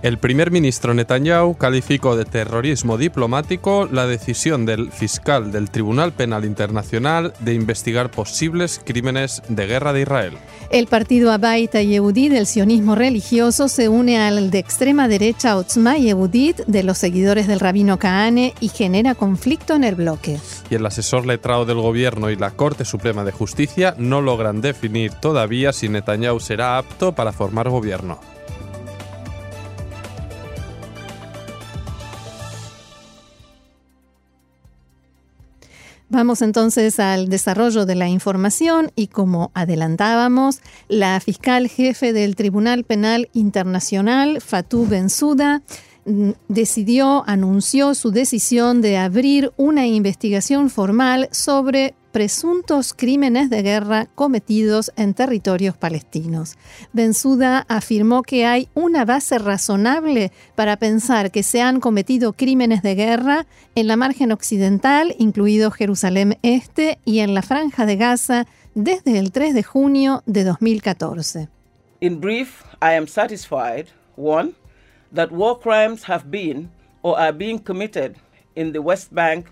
El primer ministro Netanyahu calificó de terrorismo diplomático la decisión del fiscal del Tribunal Penal Internacional de investigar posibles crímenes de guerra de Israel. El partido Abaita Yehudí del sionismo religioso se une al de extrema derecha Otzma Yehudit de los seguidores del rabino Kahane y genera conflicto en el bloque. Y el asesor letrado del gobierno y la Corte Suprema de Justicia no logran definir todavía si Netanyahu será apto para formar gobierno. Vamos entonces al desarrollo de la información y como adelantábamos, la fiscal jefe del Tribunal Penal Internacional, Fatou Bensouda, mm, decidió, anunció su decisión de abrir una investigación formal sobre presuntos crímenes de guerra cometidos en territorios palestinos. Bensuda afirmó que hay una base razonable para pensar que se han cometido crímenes de guerra en la margen occidental, incluido Jerusalén Este, y en la franja de Gaza desde el 3 de junio de 2014. In brief, I am satisfied, one, that war crimes have been or are being committed in the West Bank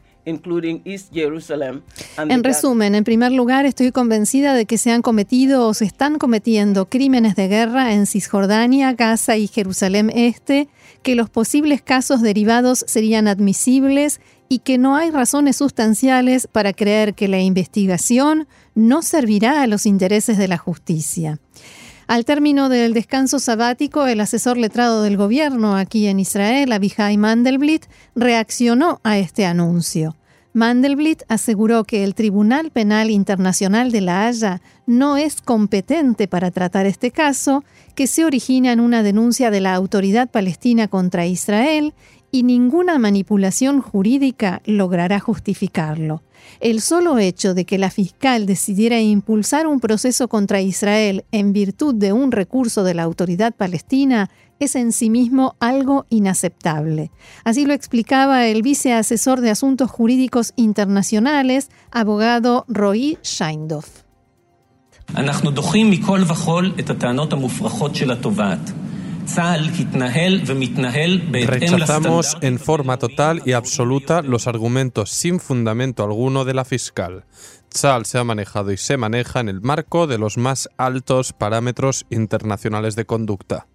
en resumen, en primer lugar, estoy convencida de que se han cometido o se están cometiendo crímenes de guerra en Cisjordania, Gaza y Jerusalén Este, que los posibles casos derivados serían admisibles y que no hay razones sustanciales para creer que la investigación no servirá a los intereses de la justicia. Al término del descanso sabático, el asesor letrado del gobierno aquí en Israel, Abihai Mandelblit, reaccionó a este anuncio. Mandelblit aseguró que el Tribunal Penal Internacional de La Haya no es competente para tratar este caso, que se origina en una denuncia de la autoridad palestina contra Israel y ninguna manipulación jurídica logrará justificarlo. El solo hecho de que la fiscal decidiera impulsar un proceso contra Israel en virtud de un recurso de la autoridad palestina es en sí mismo algo inaceptable. Así lo explicaba el viceasesor de Asuntos Jurídicos Internacionales, abogado Roy Scheindorf. Rechazamos en forma total y absoluta los argumentos sin fundamento alguno de la fiscal. Tzal se ha manejado y se maneja en el marco de los más altos parámetros internacionales de conducta.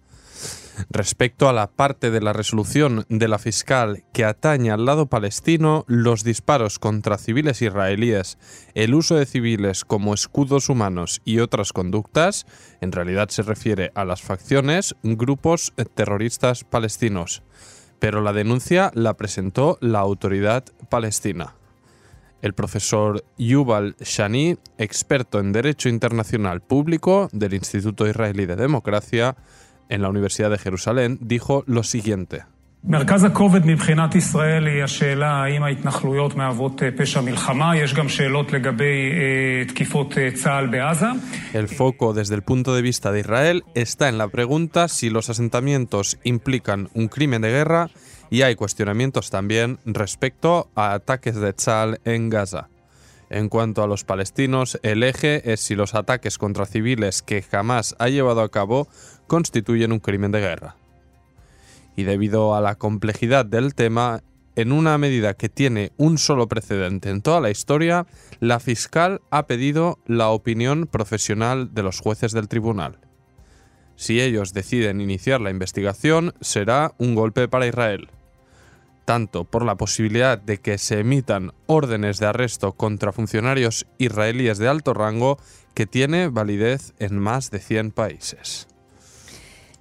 Respecto a la parte de la resolución de la fiscal que atañe al lado palestino, los disparos contra civiles israelíes, el uso de civiles como escudos humanos y otras conductas, en realidad se refiere a las facciones, grupos terroristas palestinos. Pero la denuncia la presentó la autoridad palestina. El profesor Yuval Shani, experto en Derecho Internacional Público del Instituto Israelí de Democracia, en la Universidad de Jerusalén, dijo lo siguiente. El foco desde el punto de vista de Israel está en la pregunta si los asentamientos implican un crimen de guerra y hay cuestionamientos también respecto a ataques de Tzal en Gaza. En cuanto a los palestinos, el eje es si los ataques contra civiles que jamás ha llevado a cabo constituyen un crimen de guerra. Y debido a la complejidad del tema, en una medida que tiene un solo precedente en toda la historia, la fiscal ha pedido la opinión profesional de los jueces del tribunal. Si ellos deciden iniciar la investigación, será un golpe para Israel, tanto por la posibilidad de que se emitan órdenes de arresto contra funcionarios israelíes de alto rango que tiene validez en más de 100 países.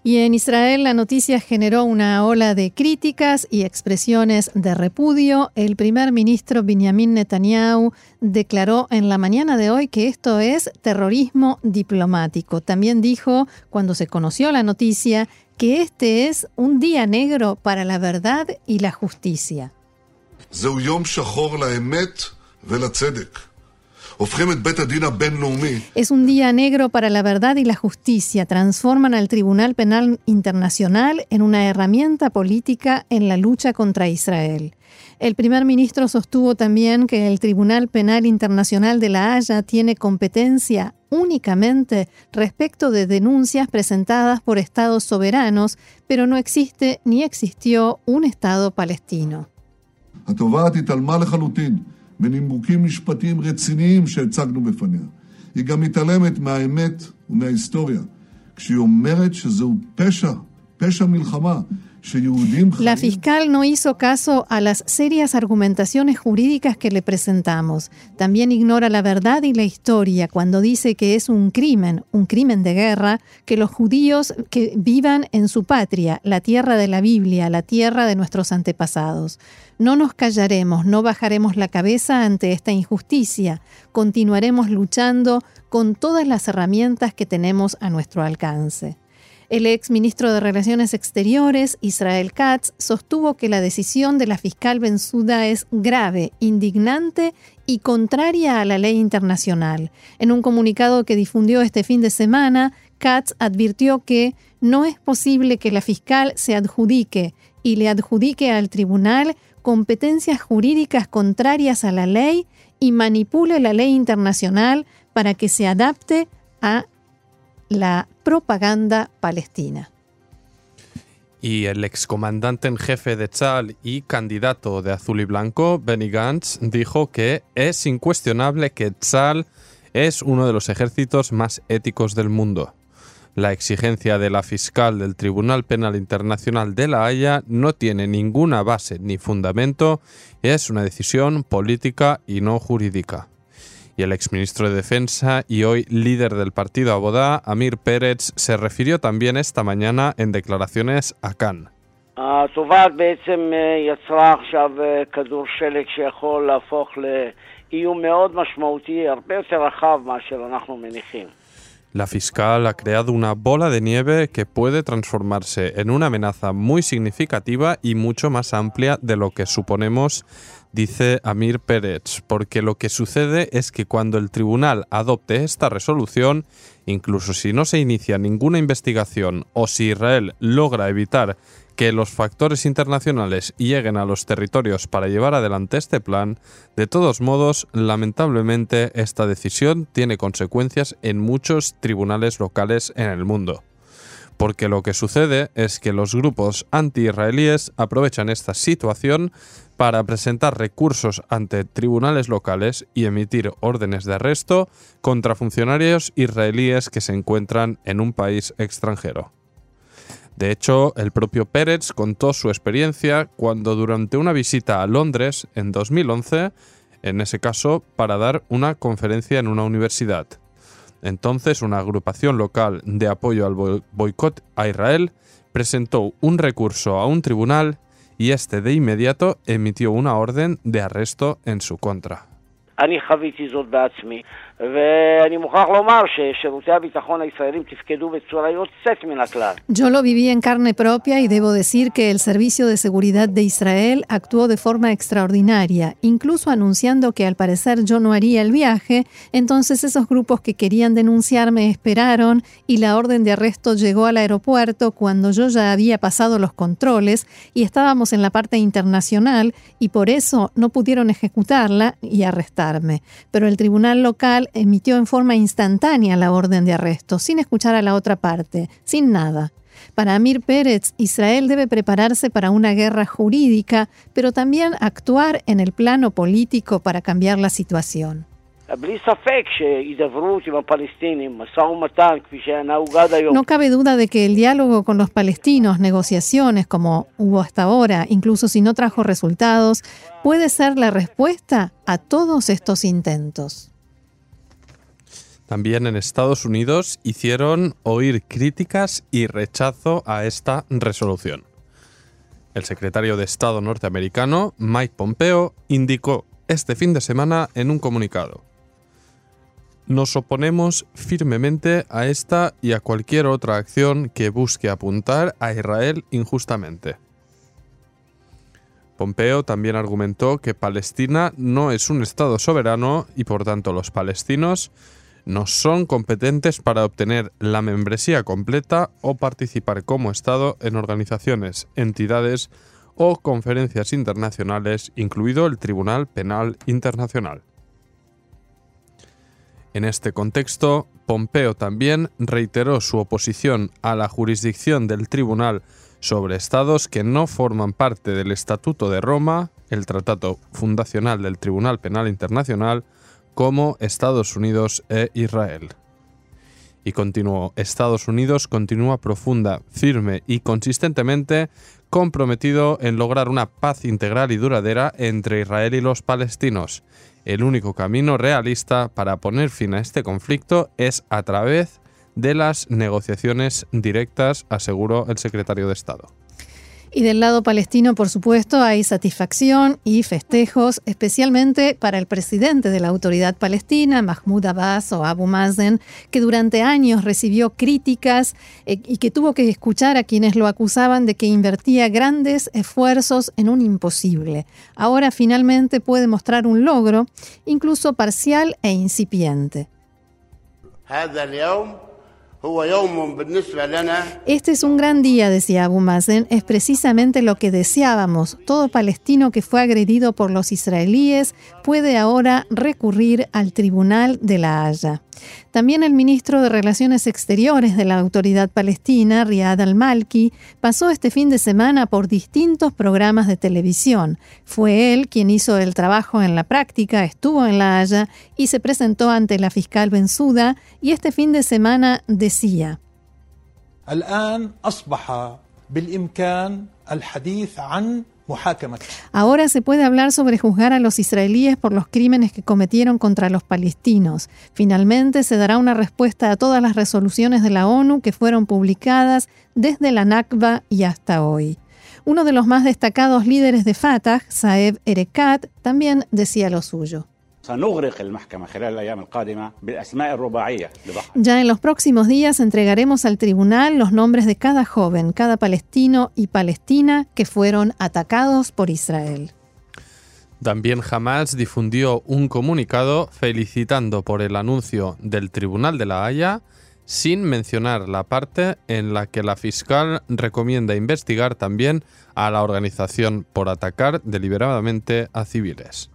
Y en Israel la noticia generó una ola de críticas y expresiones de repudio. El primer ministro Benjamin Netanyahu declaró en la mañana de hoy que esto es terrorismo diplomático. También dijo, cuando se conoció la noticia, que este es un día negro para la verdad y la justicia. Es un día negro para la verdad y la justicia. Transforman al Tribunal Penal Internacional en una herramienta política en la lucha contra Israel. El primer ministro sostuvo también que el Tribunal Penal Internacional de La Haya tiene competencia únicamente respecto de denuncias presentadas por estados soberanos, pero no existe ni existió un Estado palestino. בנימוקים משפטיים רציניים שהצגנו בפניה. היא גם מתעלמת מהאמת ומההיסטוריה, כשהיא אומרת שזהו פשע, פשע מלחמה, La fiscal no hizo caso a las serias argumentaciones jurídicas que le presentamos. También ignora la verdad y la historia cuando dice que es un crimen, un crimen de guerra, que los judíos que vivan en su patria, la tierra de la Biblia, la tierra de nuestros antepasados. No nos callaremos, no bajaremos la cabeza ante esta injusticia. Continuaremos luchando con todas las herramientas que tenemos a nuestro alcance. El ex ministro de Relaciones Exteriores, Israel Katz, sostuvo que la decisión de la fiscal Benzuda es grave, indignante y contraria a la ley internacional. En un comunicado que difundió este fin de semana, Katz advirtió que no es posible que la fiscal se adjudique y le adjudique al tribunal competencias jurídicas contrarias a la ley y manipule la ley internacional para que se adapte a la propaganda palestina. Y el excomandante en jefe de Tzal y candidato de Azul y Blanco, Benny Gantz, dijo que es incuestionable que Tzal es uno de los ejércitos más éticos del mundo. La exigencia de la fiscal del Tribunal Penal Internacional de La Haya no tiene ninguna base ni fundamento, es una decisión política y no jurídica y el exministro de Defensa y hoy líder del partido Abodá, Amir Pérez, se refirió también esta mañana en declaraciones a Cannes. La fiscal ha creado una bola de nieve que puede transformarse en una amenaza muy significativa y mucho más amplia de lo que suponemos dice Amir Pérez, porque lo que sucede es que cuando el tribunal adopte esta resolución, incluso si no se inicia ninguna investigación o si Israel logra evitar que los factores internacionales lleguen a los territorios para llevar adelante este plan, de todos modos, lamentablemente, esta decisión tiene consecuencias en muchos tribunales locales en el mundo porque lo que sucede es que los grupos anti-israelíes aprovechan esta situación para presentar recursos ante tribunales locales y emitir órdenes de arresto contra funcionarios israelíes que se encuentran en un país extranjero. De hecho, el propio Pérez contó su experiencia cuando durante una visita a Londres en 2011, en ese caso para dar una conferencia en una universidad. Entonces, una agrupación local de apoyo al boicot a Israel presentó un recurso a un tribunal y este de inmediato emitió una orden de arresto en su contra. Yo lo viví en carne propia y debo decir que el Servicio de Seguridad de Israel actuó de forma extraordinaria, incluso anunciando que al parecer yo no haría el viaje, entonces esos grupos que querían denunciarme esperaron y la orden de arresto llegó al aeropuerto cuando yo ya había pasado los controles y estábamos en la parte internacional y por eso no pudieron ejecutarla y arrestarme. Pero el tribunal local emitió en forma instantánea la orden de arresto, sin escuchar a la otra parte, sin nada. Para Amir Pérez, Israel debe prepararse para una guerra jurídica, pero también actuar en el plano político para cambiar la situación. No cabe duda de que el diálogo con los palestinos, negociaciones como hubo hasta ahora, incluso si no trajo resultados, puede ser la respuesta a todos estos intentos. También en Estados Unidos hicieron oír críticas y rechazo a esta resolución. El secretario de Estado norteamericano, Mike Pompeo, indicó este fin de semana en un comunicado. Nos oponemos firmemente a esta y a cualquier otra acción que busque apuntar a Israel injustamente. Pompeo también argumentó que Palestina no es un Estado soberano y por tanto los palestinos no son competentes para obtener la membresía completa o participar como Estado en organizaciones, entidades o conferencias internacionales, incluido el Tribunal Penal Internacional. En este contexto, Pompeo también reiteró su oposición a la jurisdicción del Tribunal sobre estados que no forman parte del Estatuto de Roma, el tratado fundacional del Tribunal Penal Internacional, como Estados Unidos e Israel. Y continuó, Estados Unidos continúa profunda, firme y consistentemente comprometido en lograr una paz integral y duradera entre Israel y los palestinos. El único camino realista para poner fin a este conflicto es a través de las negociaciones directas, aseguró el secretario de Estado. Y del lado palestino, por supuesto, hay satisfacción y festejos, especialmente para el presidente de la autoridad palestina, Mahmoud Abbas o Abu Mazen, que durante años recibió críticas eh, y que tuvo que escuchar a quienes lo acusaban de que invertía grandes esfuerzos en un imposible. Ahora finalmente puede mostrar un logro, incluso parcial e incipiente. Este es un gran día, decía Abu Mazen, es precisamente lo que deseábamos. Todo palestino que fue agredido por los israelíes puede ahora recurrir al Tribunal de la Haya. También el ministro de Relaciones Exteriores de la Autoridad Palestina, Riyad al-Malki, pasó este fin de semana por distintos programas de televisión. Fue él quien hizo el trabajo en la práctica, estuvo en La Haya y se presentó ante la fiscal Benzuda y este fin de semana decía. Ahora se puede hablar sobre juzgar a los israelíes por los crímenes que cometieron contra los palestinos. Finalmente se dará una respuesta a todas las resoluciones de la ONU que fueron publicadas desde la Nakba y hasta hoy. Uno de los más destacados líderes de Fatah, Saeb Erekat, también decía lo suyo. Ya en los próximos días entregaremos al tribunal los nombres de cada joven, cada palestino y palestina que fueron atacados por Israel. También Hamas difundió un comunicado felicitando por el anuncio del Tribunal de la Haya sin mencionar la parte en la que la fiscal recomienda investigar también a la organización por atacar deliberadamente a civiles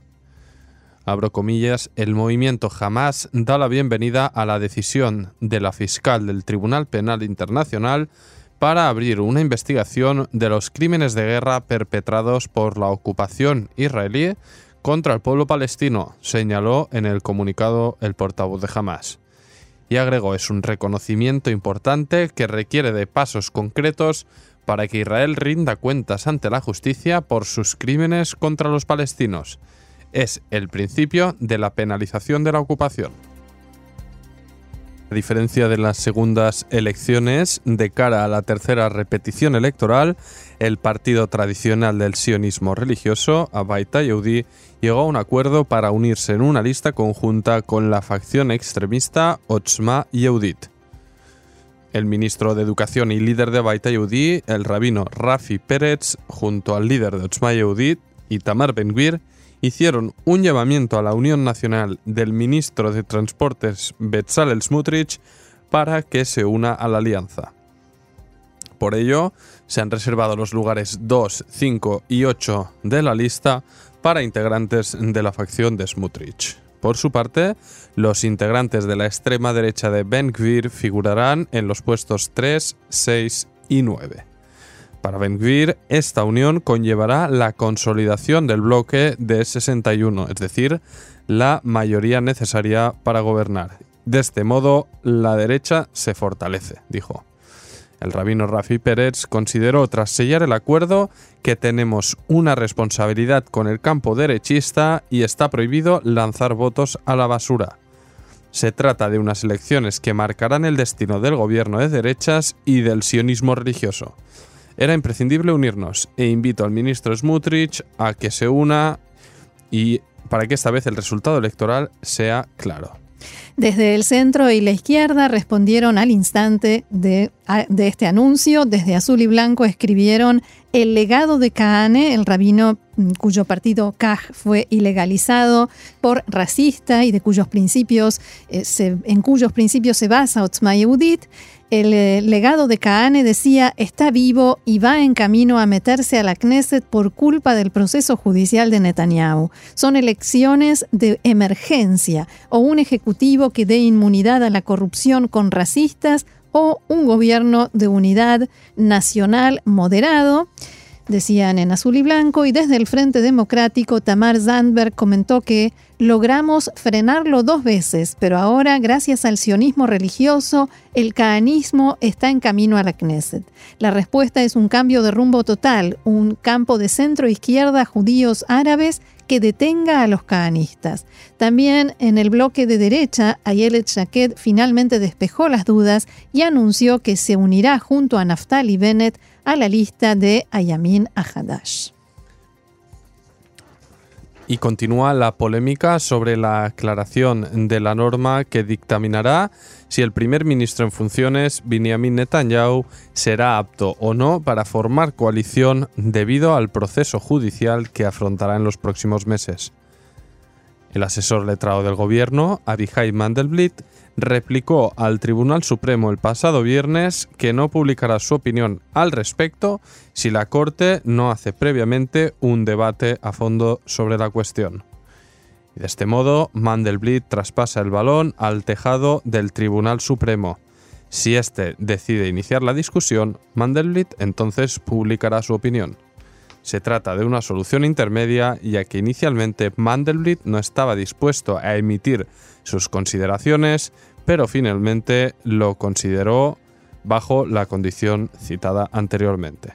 abro comillas, el movimiento jamás da la bienvenida a la decisión de la fiscal del Tribunal Penal Internacional para abrir una investigación de los crímenes de guerra perpetrados por la ocupación israelí contra el pueblo palestino, señaló en el comunicado el portavoz de Hamas. Y agregó, es un reconocimiento importante que requiere de pasos concretos para que Israel rinda cuentas ante la justicia por sus crímenes contra los palestinos es el principio de la penalización de la ocupación. A diferencia de las segundas elecciones, de cara a la tercera repetición electoral, el partido tradicional del sionismo religioso, Abaita Yehudi, llegó a un acuerdo para unirse en una lista conjunta con la facción extremista Otzma Yehudit. El ministro de Educación y líder de Abaita Yehudi, el rabino Rafi Pérez, junto al líder de Otzma Yehudit, Itamar Ben-Gvir, hicieron un llamamiento a la Unión Nacional del ministro de Transportes Bezalel Smutrich para que se una a la alianza. Por ello, se han reservado los lugares 2, 5 y 8 de la lista para integrantes de la facción de Smutrich. Por su parte, los integrantes de la extrema derecha de Ben Gvir figurarán en los puestos 3, 6 y 9. Para Ben esta unión conllevará la consolidación del bloque de 61, es decir, la mayoría necesaria para gobernar. De este modo, la derecha se fortalece, dijo. El rabino Rafi Pérez consideró, tras sellar el acuerdo, que tenemos una responsabilidad con el campo derechista y está prohibido lanzar votos a la basura. Se trata de unas elecciones que marcarán el destino del gobierno de derechas y del sionismo religioso. Era imprescindible unirnos e invito al ministro Smutrich a que se una y para que esta vez el resultado electoral sea claro. Desde el centro y la izquierda respondieron al instante de, este anuncio. Desde Azul y Blanco escribieron el legado de Kahane, el rabino mm, cuyo partido KAJ fue ilegalizado por racista y de cuyos principios, eh, en cuyos principios se basa Otzma Yehudit, el eh, legado de Kahane decía está vivo y va en camino a meterse a la Knesset por culpa del proceso judicial de Netanyahu. Son elecciones de emergencia o un ejecutivo que dé inmunidad a la corrupción con racistas o un gobierno de unidad nacional moderado decían en azul y blanco, y desde el Frente Democrático, Tamar Zandberg comentó que logramos frenarlo dos veces, pero ahora, gracias al sionismo religioso, el cahanismo está en camino a la Knesset. La respuesta es un cambio de rumbo total, un campo de centro-izquierda, judíos árabes, que detenga a los cahanistas. También en el bloque de derecha, Ayelet Shaked finalmente despejó las dudas y anunció que se unirá junto a Naftali Bennett a la lista de Ayamin Ahadash. Y continúa la polémica sobre la aclaración de la norma que dictaminará si el primer ministro en funciones, Benjamin Netanyahu, será apto o no para formar coalición debido al proceso judicial que afrontará en los próximos meses. El asesor letrado del gobierno, Abihai Mandelblit, replicó al Tribunal Supremo el pasado viernes que no publicará su opinión al respecto si la Corte no hace previamente un debate a fondo sobre la cuestión. De este modo, Mandelblit traspasa el balón al tejado del Tribunal Supremo. Si éste decide iniciar la discusión, Mandelblit entonces publicará su opinión. Se trata de una solución intermedia ya que inicialmente Mandelblit no estaba dispuesto a emitir sus consideraciones, pero finalmente lo consideró bajo la condición citada anteriormente.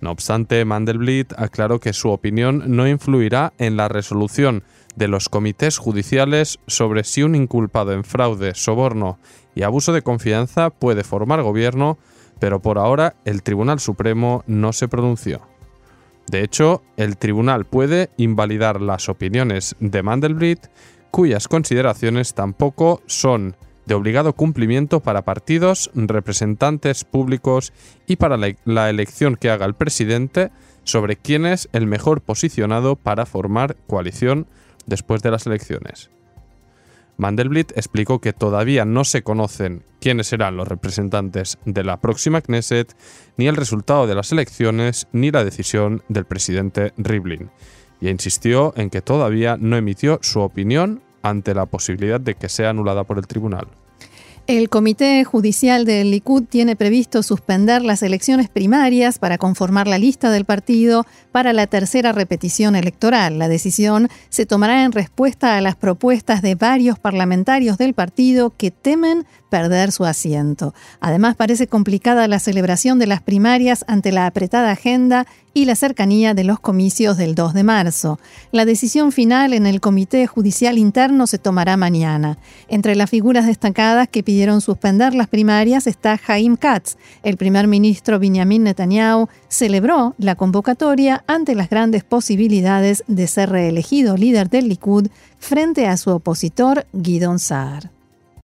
No obstante, Mandelblit aclaró que su opinión no influirá en la resolución de los comités judiciales sobre si un inculpado en fraude, soborno y abuso de confianza puede formar gobierno, pero por ahora el Tribunal Supremo no se pronunció. De hecho, el tribunal puede invalidar las opiniones de Mandelblit, cuyas consideraciones tampoco son de obligado cumplimiento para partidos, representantes públicos y para la, elección que haga el presidente sobre quién es el mejor posicionado para formar coalición después de las elecciones. Mandelblit explicó que todavía no se conocen quiénes serán los representantes de la próxima Knesset, ni el resultado de las elecciones, ni la decisión del presidente Rivlin, y insistió en que todavía no emitió su opinión ante la posibilidad de que sea anulada por el tribunal. El Comité Judicial del Likud tiene previsto suspender las elecciones primarias para conformar la lista del partido para la tercera repetición electoral. La decisión se tomará en respuesta a las propuestas de varios parlamentarios del partido que temen perder su asiento. Además, parece complicada la celebración de las primarias ante la apretada agenda y la cercanía de los comicios del 2 de marzo. La decisión final en el Comité Judicial Interno se tomará mañana. Entre las figuras destacadas que pidieron suspender las primarias está Jaim Katz. El primer ministro Benjamin Netanyahu celebró la convocatoria ante las grandes posibilidades de ser reelegido líder del Likud frente a su opositor Guidon Saar.